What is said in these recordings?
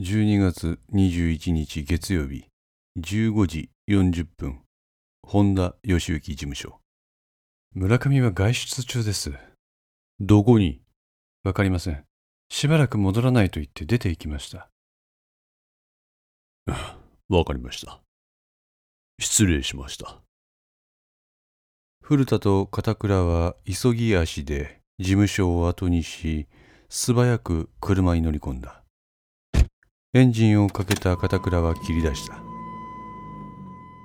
12月21日月曜日15時40分本田義行事務所。村上は外出中です。どこに？わかりません。しばらく戻らないと言って出て行きました。わかりました。失礼しました。古田と片倉は急ぎ足で事務所を後にし素早く車に乗り込んだエンジンをかけた片倉は切り出した。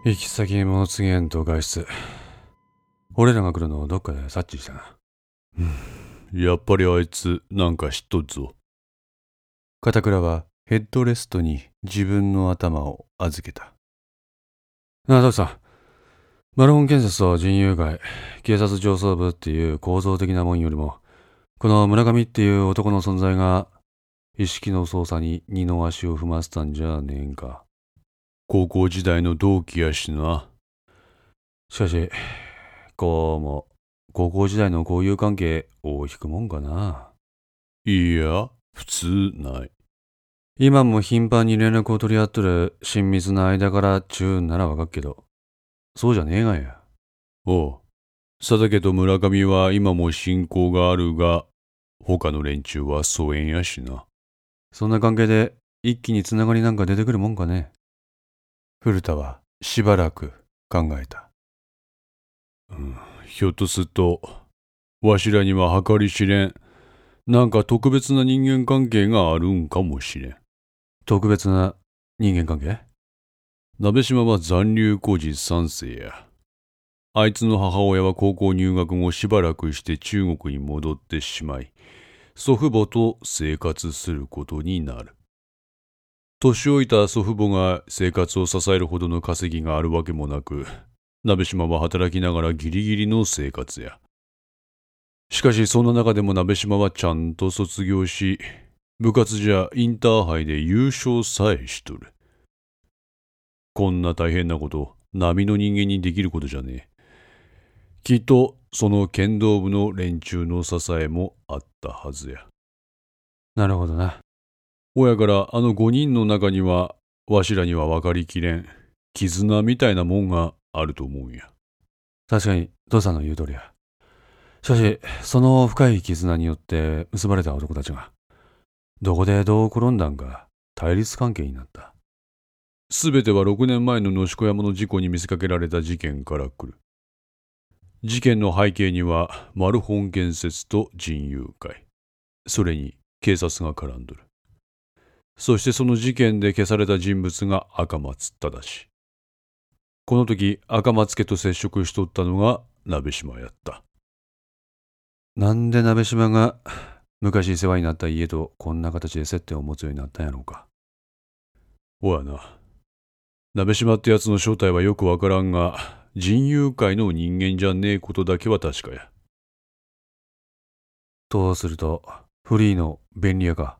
行き先に物告げんと外出。俺らが来るのをどっかで察知したな。やっぱりあいつなんか知っとっぞ。片倉はヘッドレストに自分の頭を預けた。なあどうしたマルホン建設と人友会警察上層部っていう構造的なもんよりもこの村上っていう男の存在が意識の操作に二の足を踏ませたんじゃねえんか高校時代の同期やしな。しかしこうも高校時代の交友関係を引くもんかないや、普通ない。今も頻繁に連絡を取り合っとる親密な間からちゅうんならわかっけどそうじゃねえがやおう。佐竹と村上は今も親交があるが、他の連中は疎遠やしな。そんな関係で一気につながりなんか出てくるもんかね古田はしばらく考えたうん、ひょっとすると、わしらには計り知れん、なんか特別な人間関係があるんかもしれん。特別な人間関係？鍋島は残留孤児三世や。あいつの母親は高校入学後しばらくして中国に戻ってしまい、祖父母と生活することになる。年老いた祖父母が生活を支えるほどの稼ぎがあるわけもなく、鍋島は働きながらギリギリの生活や。しかしそんな中でも鍋島はちゃんと卒業し、部活じゃインターハイで優勝さえしとる。こんな大変なこと、波の人間にできることじゃねえ。きっと、その剣道部の連中の支えもあったはずや。なるほどな親からあの五人の中には、わしらには分かりきれん、絆みたいなもんがあると思うんや。確かに父さんの言う通りやしかしその深い絆によって結ばれた男たちがどこでどう転んだんか対立関係になったすべては6年前の野子山の事故に見せかけられた事件から来る。事件の背景には、マルホン建設と人友会。それに警察が絡んどる。そしてその事件で消された人物が赤松正。この時、赤松家と接触しとったのが鍋島やった。なんで鍋島が昔世話になった家とこんな形で接点を持つようになったんやろうかおやな。鍋島ってやつの正体はよくわからんが、人友会の人間じゃねえことだけは確かや。とするとフリーの便利屋か？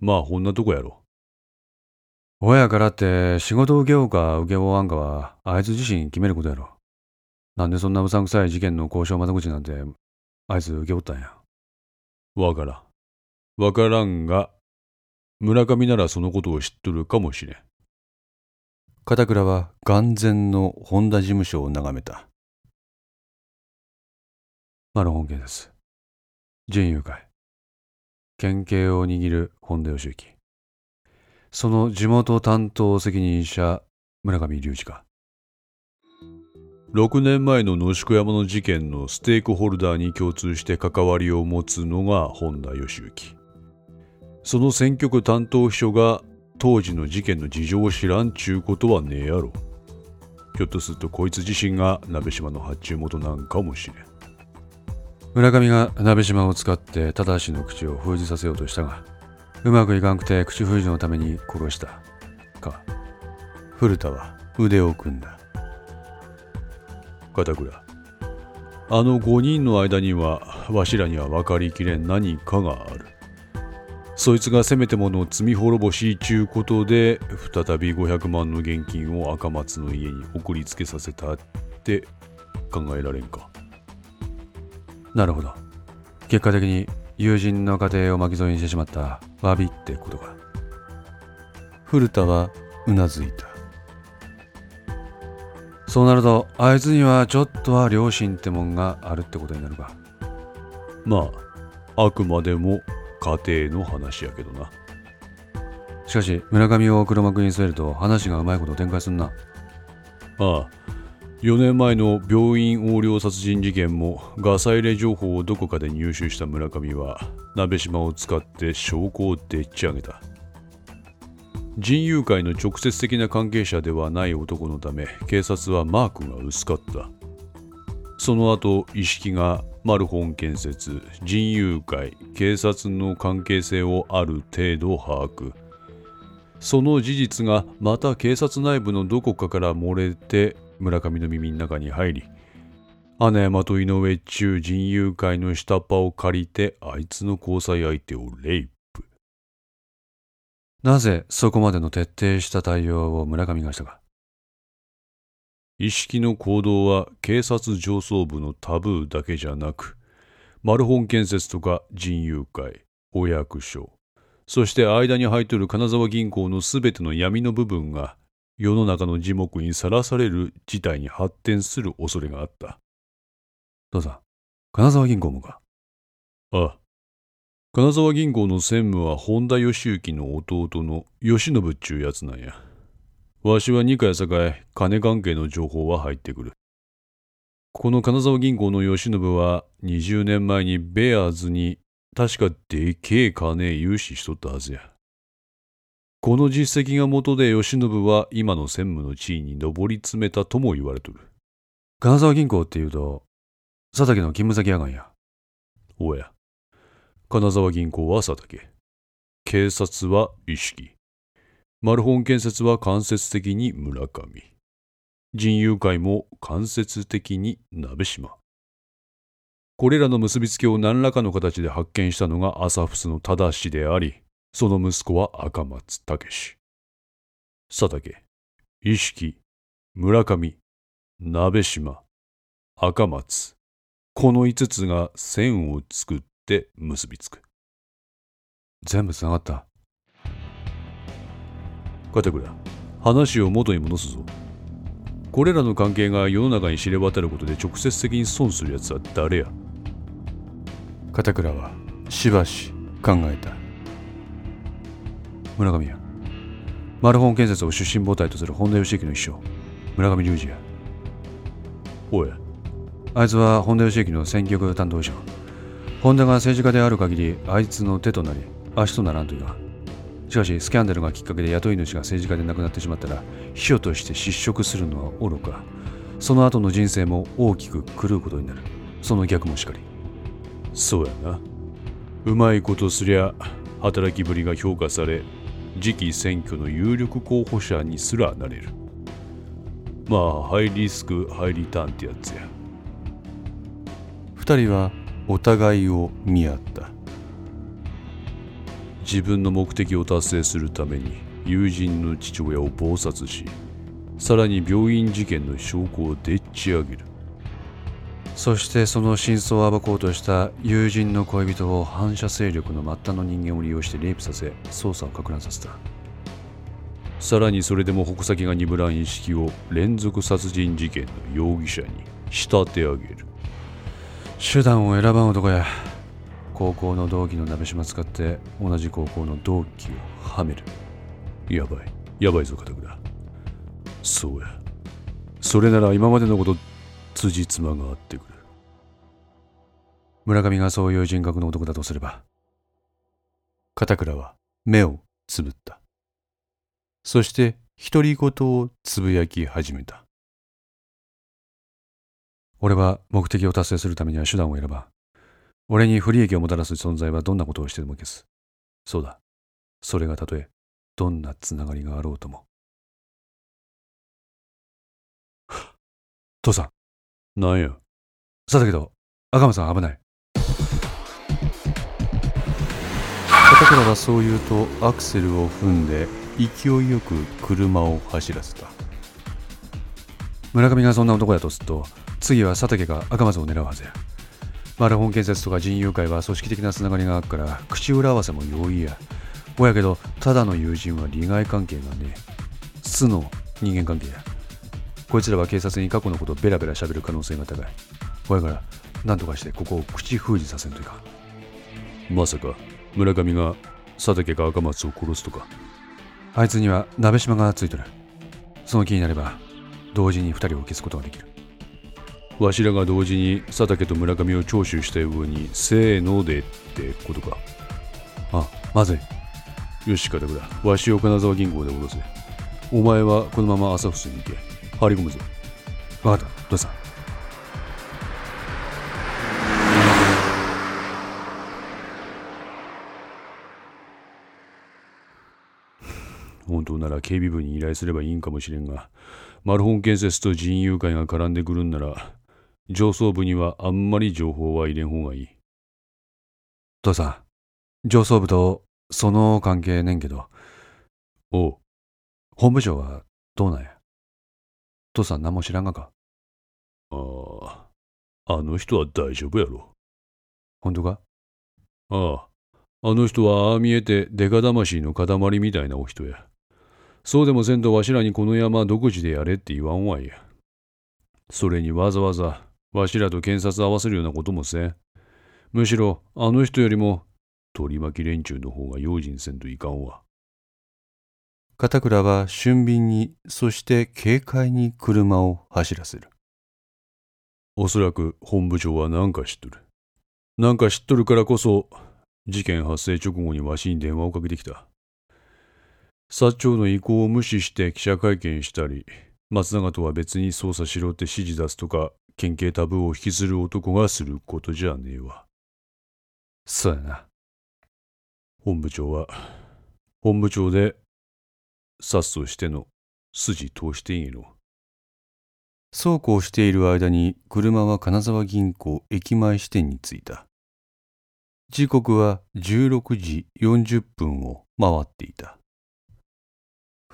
まあ、ほんなとこやろ。親からって仕事を受けようか受け負わんかはあいつ自身決めることやろなんでそんなうさんくさい事件の交渉窓口なんてあいつ受け負ったんや？わからん。わからんが、村上ならそのことを知っとるかもしれん。片倉は眼前の本田事務所を眺めた。マルホン建設。人友会。県警を握る本田義行。その地元担当責任者、村上隆二か。6年前の野宿山の事件のステークホルダーに共通して関わりを持つのが本田義行。その選挙区担当秘書が当時の事件の事情を知らんちゅうことはねえやろ。ひょっとするとこいつ自身が鍋島の発注元なんかもしれん。村上が鍋島を使って正の口を封じさせようとしたが、うまくいかんくて口封じのために殺した。か。古田は腕を組んだ。片倉。あの5人の間にはわしらには分かりきれん何かがある。そいつがせめてものを罪滅ぼしちゅうことで再び500万の現金を赤松の家に送りつけさせたって考えられんか。なるほど。結果的に友人の家庭を巻き添えにしてしまった詫びってことか。古田はうなずいたそうなるとあいつにはちょっとは良心ってもんがあるってことになるかまああくまでも家庭の話やけどな。しかし村上を黒幕に据えると話がうまいこと展開すんな。ああ。4年前の病院横領殺人事件もガサ入れ情報をどこかで入手した村上は鍋島を使って証拠をでっち上げた。人友会の直接的な関係者ではない男のため警察はマークが薄かった。その後意識がマルホン建設人友会警察の関係性をある程度把握。その事実がまた警察内部のどこかから漏れて村上の耳の中に入り穴山と井上中人友会の下っ端を借りてあいつの交際相手をレイプ。なぜそこまでの徹底した対応を村上がしたか。意識の行動は警察上層部のタブーだけじゃなくマルホン建設とか人友会お役所そして間に入っとる金沢銀行のすべての闇の部分が世の中の耳目にさらされる事態に発展する恐れがあった。どうぞ金沢銀行もか？ああ。金沢銀行の専務は本田義行の弟の義信っちゅうやつなんや。わしは二回や栄え、金関係の情報は入ってくる。この金沢銀行の義信は20年前にベアーズに確かでけえ金融資しとったはずや。この実績が元で慶喜は今の専務の地位に上り詰めたとも言われとる。金沢銀行っていうと、佐竹の勤務先やがんや。おや。金沢銀行は佐竹。警察は意識。マルホン建設は間接的に村上。人友会も間接的に鍋島。これらの結びつきを何らかの形で発見したのが朝フスの正しであり、その息子は赤松武。佐竹、意識、村上、鍋島、赤松。この5つが線を作って結びつく。全部つながった。片倉、話を元に戻すぞ。これらの関係が世の中に知れ渡ることで直接的に損する奴は誰や？片倉はしばし考えた。村上や。マルホン建設を出身母体とする本田義行の一生、村上隆二や。おや、あいつは本田義行の選挙区担当者。本田が政治家である限り、あいつの手となり、足とならんというが。しかし、スキャンダルがきっかけで雇い主が政治家で亡くなってしまったら、秘書として失職するのは愚か。その後の人生も大きく狂うことになる。その逆もしかり。そうやな。うまいことすりゃ、働きぶりが評価され、次期選挙の有力候補者にすらなれる。まあ、ハイリスク、ハイリターンってやつや。二人はお互いを見合った。自分の目的を達成するために友人の父親を謀殺しさらに病院事件の証拠をでっち上げる。そしてその真相を暴こうとした友人の恋人を反射勢力の末端の人間を利用してレイプさせ捜査を攪乱させた。さらにそれでも矛先が鈍らん意識を連続殺人事件の容疑者に仕立て上げる。手段を選ばん男や。高校の同期の鍋島使って同じ高校の同期をはめる。やばい。やばいぞ片倉そうや。それなら今までのこと辻褄が合ってくる。村上がそういう人格の男だとすれば片倉は目をつぶった。そして独り言をつぶやき始めた。俺は目的を達成するためには手段を選ばん俺に不利益をもたらす存在はどんなことをしてでも消す。そうだ。それがたとえ、どんなつながりがあろうとも。父さん。なんや。さだけど、赤間さん危ない。片倉はそう言うとアクセルを踏んで勢いよく車を走らせた村上がそんな男だとすると次は佐竹が赤松を狙うはずやマルホン建設とか人友会は組織的なつながりがあるから口裏合わせも容易や。ほやけどただの友人は利害関係がね素の人間関係や。こいつらは警察に過去のことをベラベラ喋る可能性が高い。これから何とかしてここを口封じさせんといかん。まさか村上が佐竹か赤松を殺すとか。あいつには鍋島がついてる。その気になれば同時に2人を消すことができるわしらが同時に佐竹と村上を聴取したようにせーのでってことか。あまずい。よし片倉わしを金沢銀行で降ろせ。お前はこのまま朝伏に行け。張り込むぞ。分かった。どうした？本当なら警備部に依頼すればいいんかもしれんが、マルホン建設と人友会が絡んでくるんなら、上層部にはあんまり情報は入れん方がいい。父さん、上層部とその関係ねんけど、おう。本部長はどうなんや？父さん何も知らんがか？ああ、あの人は大丈夫やろ。本当か？ああ、あの人はああ見えてデカ魂の塊みたいなお人や。そうでもせんとわしらにこの山独自でやれって言わんわいや。それにわざわざわしらと検察合わせるようなこともせん。むしろあの人よりも取り巻き連中の方が用心せんといかんわ。片倉は俊敏に、そして軽快に車を走らせる。おそらく本部長は何か知っとる。なんか知っとるからこそ、事件発生直後にわしに電話をかけてきた。薩長の意向を無視して記者会見したり、松永とは別に捜査しろって指示出すとか、県警タブーを引きずる男がすることじゃねえわ。そうやな。本部長は、本部長で、殺としての筋通してんやろ。そうこうしている間に車は金沢銀行駅前支店に着いた。時刻は16時40分を回っていた。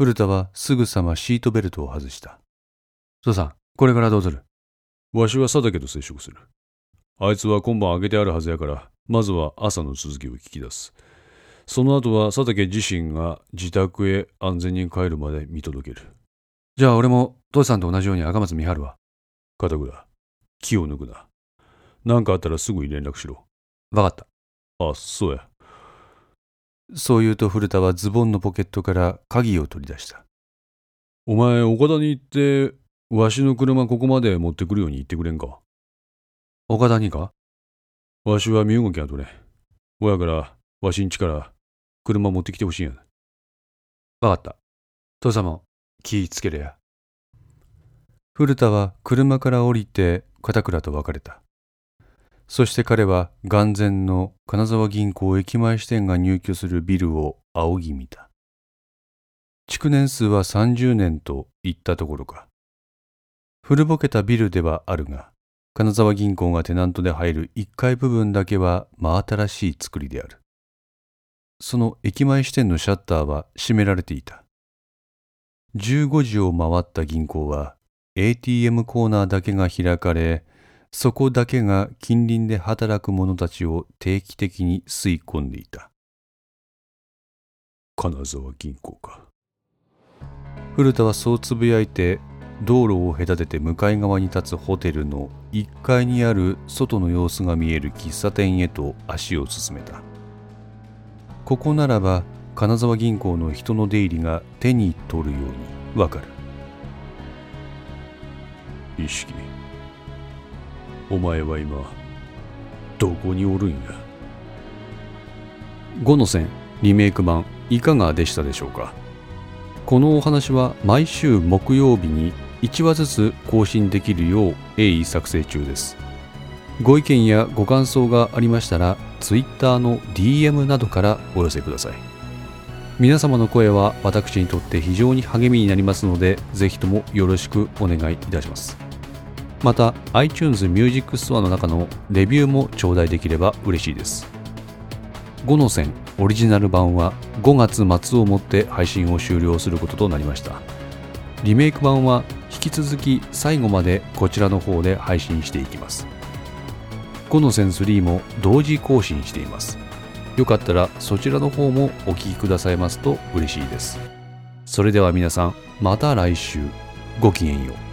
古田はすぐさまシートベルトを外した。父さん、これからどうする？わしは佐竹と接触する。あいつは今晩開けてあるはずやから、まずは朝の続きを聞き出す。その後は佐竹自身が自宅へ安全に帰るまで見届ける。じゃあ俺も父さんと同じように赤松見張るわ。片倉、気を抜くな。何かあったらすぐに連絡しろ。わかった。あ、そうや。そう言うと古田はズボンのポケットから鍵を取り出した。お前、岡田に行って、わしの車ここまで持ってくるように言ってくれんか？岡田にか？わしは身動きが取れん。親から、わしんちから、車持ってきてほしいんや。わかった。父さんも気ぃつけるや。古田は車から降りて片倉と別れた。そして彼は眼前の金沢銀行駅前支店が入居するビルを仰ぎ見た。築年数は30年といったところか。古ぼけたビルではあるが、金沢銀行がテナントで入る1階部分だけは真新しい作りである。その駅前支店のシャッターは閉められていた。15時を回った銀行は ATM コーナーだけが開かれ、そこだけが近隣で働く者たちを定期的に吸い込んでいた。金沢銀行か。古田はそうつぶやいて、道路を隔てて向かい側に立つホテルの1階にある外の様子が見える喫茶店へと足を進めた。ここならば金沢銀行の人の出入りが手に取るようにわかる。意識。お前は今、どこにおるんや？5の線リメイク版いかがでしたでしょうか？このお話は毎週木曜日に1話ずつ更新できるよう鋭意作成中です。ご意見やご感想がありましたら Twitter の DM などからお寄せください。皆様の声は私にとって非常に励みになりますのでぜひともよろしくお願いいたします。また iTunes Music Store の中のレビューも頂戴できれば嬉しいです。5の線オリジナル版は5月末をもって配信を終了することとなりました。リメイク版は引き続き最後までこちらの方で配信していきます。5の線3も同時更新しています。よかったらそちらの方もお聞きくださいますと嬉しいです。それでは皆さんまた来週。ごきげんよう。